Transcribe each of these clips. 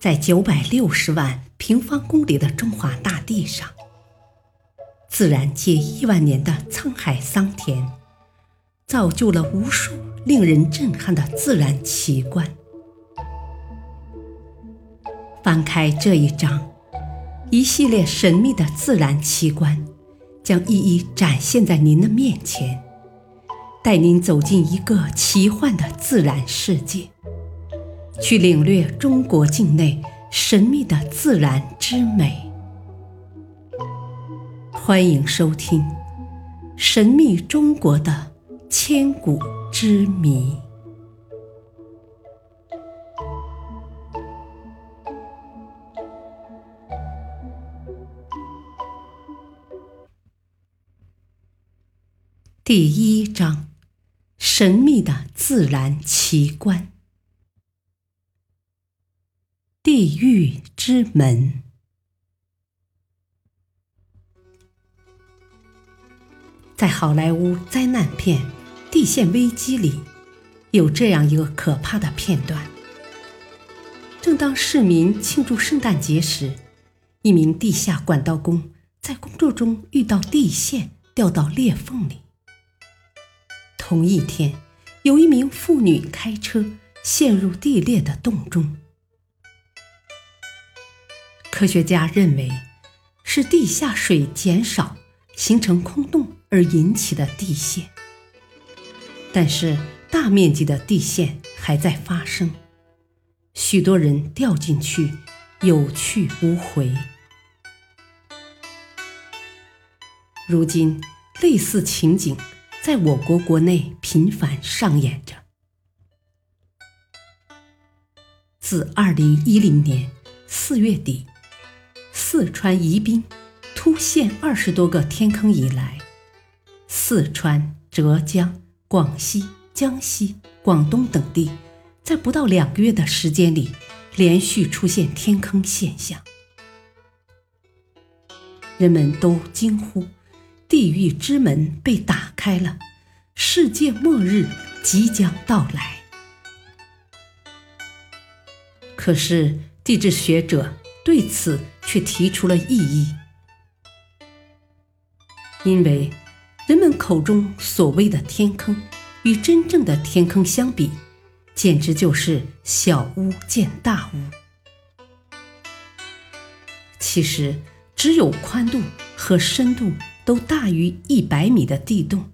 在九百六十万平方公里的中华大地上，自然界亿万年的沧海桑田，造就了无数令人震撼的自然奇观。翻开这一章，一系列神秘的自然奇观将一一展现在您的面前，带您走进一个奇幻的自然世界。去领略中国境内神秘的自然之美。欢迎收听《神秘中国的千古之谜》第一章：神秘的自然奇观。地狱之门，在好莱坞灾难片《地陷危机》里，有这样一个可怕的片段：正当市民庆祝圣诞节时，一名地下管道工在工作中遇到地陷掉到裂缝里。同一天，有一名妇女开车陷入地裂的洞中。科学家认为是地下水减少形成空洞而引起的地陷，但是大面积的地陷还在发生，许多人掉进去有去无回。如今类似情景在我国国内频繁上演着。自二零一零年四月底。四川宜宾突现二十多个天坑以来，四川、浙江、广西、江西、广东等地，在不到两个月的时间里，连续出现天坑现象，人们都惊呼：“地狱之门被打开了，世界末日即将到来。”可是地质学者。对此却提出了异议，因为人们口中所谓的天坑，与真正的天坑相比，简直就是小巫见大巫。其实，只有宽度和深度都大于一百米的地洞，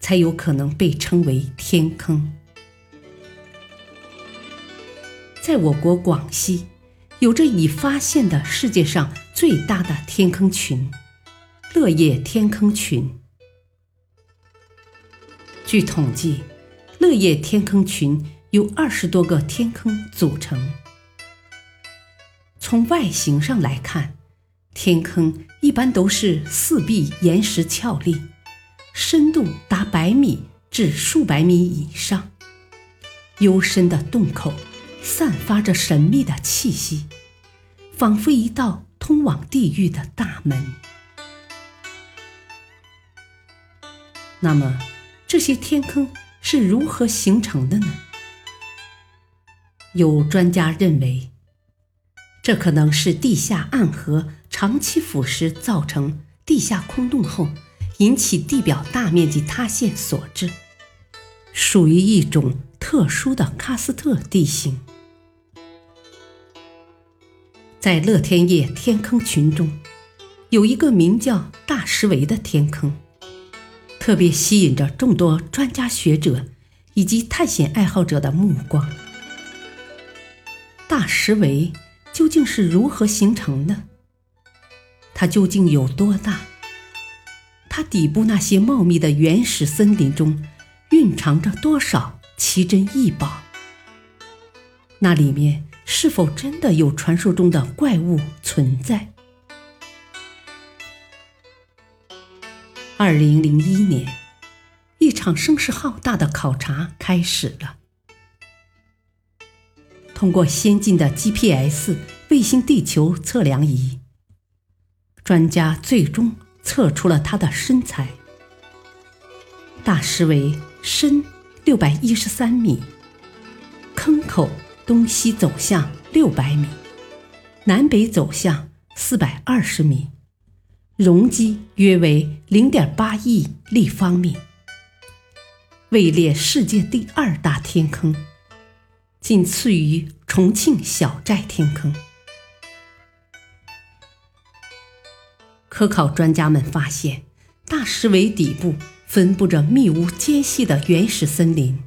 才有可能被称为天坑。在我国广西。有着已发现的世界上最大的天坑群——乐业天坑群。据统计，乐业天坑群由二十多个天坑组成。从外形上来看，天坑一般都是四壁岩石峭立，深度达百米至数百米以上，幽深的洞口。散发着神秘的气息，仿佛一道通往地狱的大门。那么，这些天坑是如何形成的呢？有专家认为，这可能是地下暗河长期腐蚀造成地下空洞后，引起地表大面积塌陷所致，属于一种特殊的喀斯特地形。在乐天叶天坑群中，有一个名叫大石围的天坑，特别吸引着众多专家学者以及探险爱好者的目光。大石围究竟是如何形成的？它究竟有多大？它底部那些茂密的原始森林中，蕴藏着多少奇珍异宝？那里面？是否真的有传说中的怪物存在？二零零一年，一场声势浩大的考察开始了。通过先进的 GPS 卫星地球测量仪，专家最终测出了它的身材：大石为深六百一十三米，坑口。东西走向六百米，南北走向四百二十米，容积约为零点八亿立方米，位列世界第二大天坑，仅次于重庆小寨天坑。科考专家们发现，大石围底部分布着密无间隙的原始森林，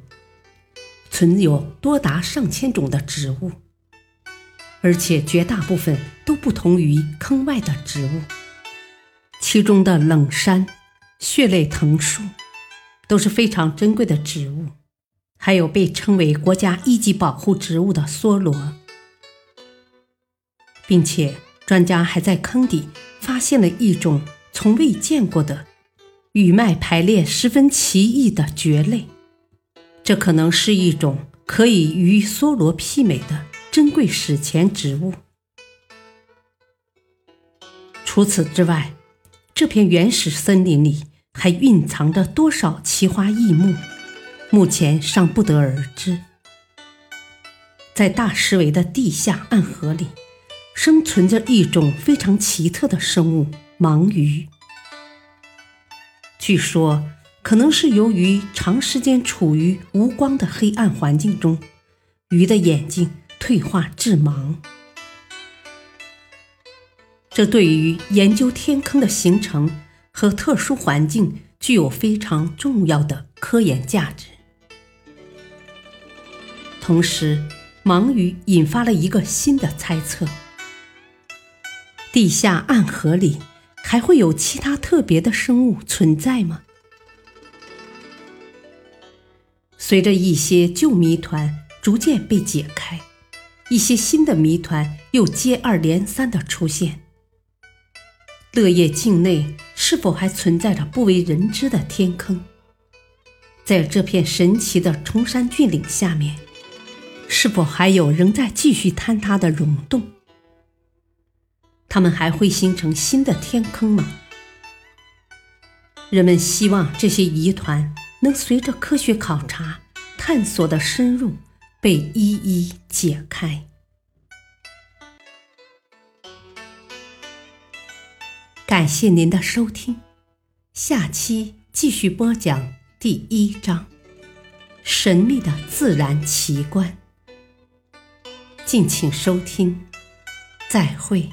存有多达上千种的植物，而且绝大部分都不同于坑外的植物。其中的冷杉、血泪藤树都是非常珍贵的植物，还有被称为国家一级保护植物的梭罗，并且专家还在坑底。发现了一种从未见过的羽脉排列十分奇异的蕨类，这可能是一种可以与梭罗媲美的珍贵史前植物。除此之外，这片原始森林里还蕴藏着多少奇花异木，目前尚不得而知。在大石围的地下暗河里。生存着一种非常奇特的生物——盲鱼。据说，可能是由于长时间处于无光的黑暗环境中，鱼的眼睛退化致盲。这对于研究天坑的形成和特殊环境具有非常重要的科研价值。同时，盲鱼引发了一个新的猜测。地下暗河里还会有其他特别的生物存在吗？随着一些旧谜团逐渐被解开，一些新的谜团又接二连三的出现。乐业境内是否还存在着不为人知的天坑？在这片神奇的崇山峻岭下面，是否还有仍在继续坍塌的溶洞？它们还会形成新的天坑吗？人们希望这些疑团能随着科学考察、探索的深入，被一一解开。感谢您的收听，下期继续播讲第一章：神秘的自然奇观。敬请收听，再会。